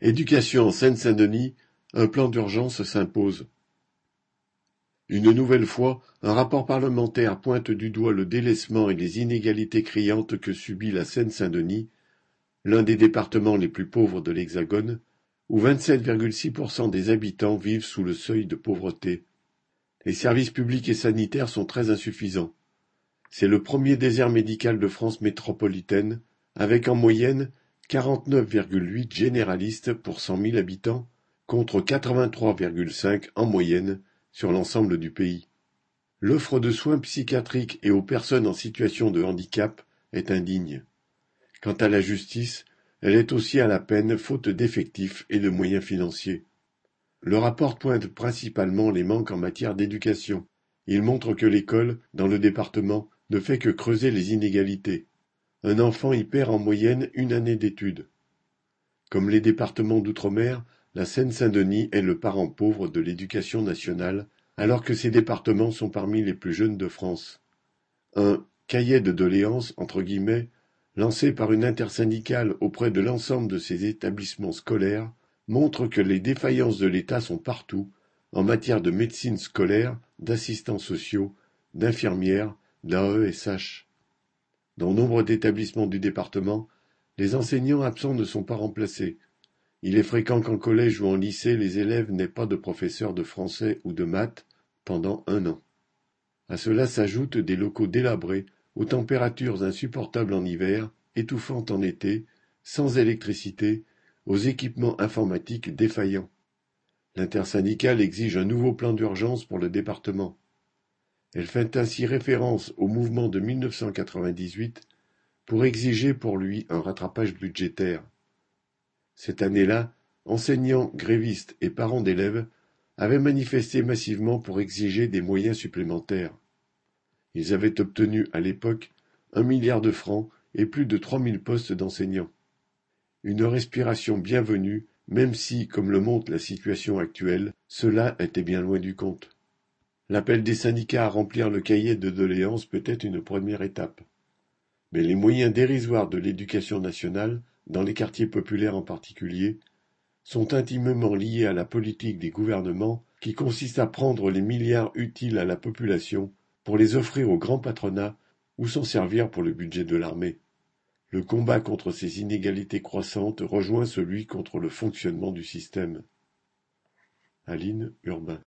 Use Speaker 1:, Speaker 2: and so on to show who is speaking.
Speaker 1: Éducation en Seine-Saint-Denis, un plan d'urgence s'impose. Une nouvelle fois, un rapport parlementaire pointe du doigt le délaissement et les inégalités criantes que subit la Seine-Saint-Denis, l'un des départements les plus pauvres de l'Hexagone, où 27,6% des habitants vivent sous le seuil de pauvreté. Les services publics et sanitaires sont très insuffisants. C'est le premier désert médical de France métropolitaine, avec en moyenne 49,8 généralistes pour cent mille habitants, contre 83,5 en moyenne sur l'ensemble du pays. L'offre de soins psychiatriques et aux personnes en situation de handicap est indigne. Quant à la justice, elle est aussi à la peine faute d'effectifs et de moyens financiers. Le rapport pointe principalement les manques en matière d'éducation. Il montre que l'école, dans le département, ne fait que creuser les inégalités. Un enfant y perd en moyenne une année d'études. Comme les départements d'outre-mer, la Seine-Saint-Denis est le parent pauvre de l'éducation nationale, alors que ces départements sont parmi les plus jeunes de France. Un cahier de doléances entre guillemets lancé par une intersyndicale auprès de l'ensemble de ces établissements scolaires montre que les défaillances de l'État sont partout, en matière de médecine scolaire, d'assistants sociaux, d'infirmières, d'AESH. Dans nombre d'établissements du département, les enseignants absents ne sont pas remplacés. Il est fréquent qu'en collège ou en lycée, les élèves n'aient pas de professeur de français ou de maths pendant un an. À cela s'ajoutent des locaux délabrés, aux températures insupportables en hiver, étouffantes en été, sans électricité, aux équipements informatiques défaillants. L'intersyndicale exige un nouveau plan d'urgence pour le département. Elle fait ainsi référence au mouvement de 1998 pour exiger pour lui un rattrapage budgétaire. Cette année-là, enseignants, grévistes et parents d'élèves avaient manifesté massivement pour exiger des moyens supplémentaires. Ils avaient obtenu à l'époque un milliard de francs et plus de trois mille postes d'enseignants. Une respiration bienvenue, même si, comme le montre la situation actuelle, cela était bien loin du compte. L'appel des syndicats à remplir le cahier de doléances peut être une première étape. Mais les moyens dérisoires de l'éducation nationale, dans les quartiers populaires en particulier, sont intimement liés à la politique des gouvernements qui consiste à prendre les milliards utiles à la population pour les offrir au grand patronat ou s'en servir pour le budget de l'armée. Le combat contre ces inégalités croissantes rejoint celui contre le fonctionnement du système. Aline Urbain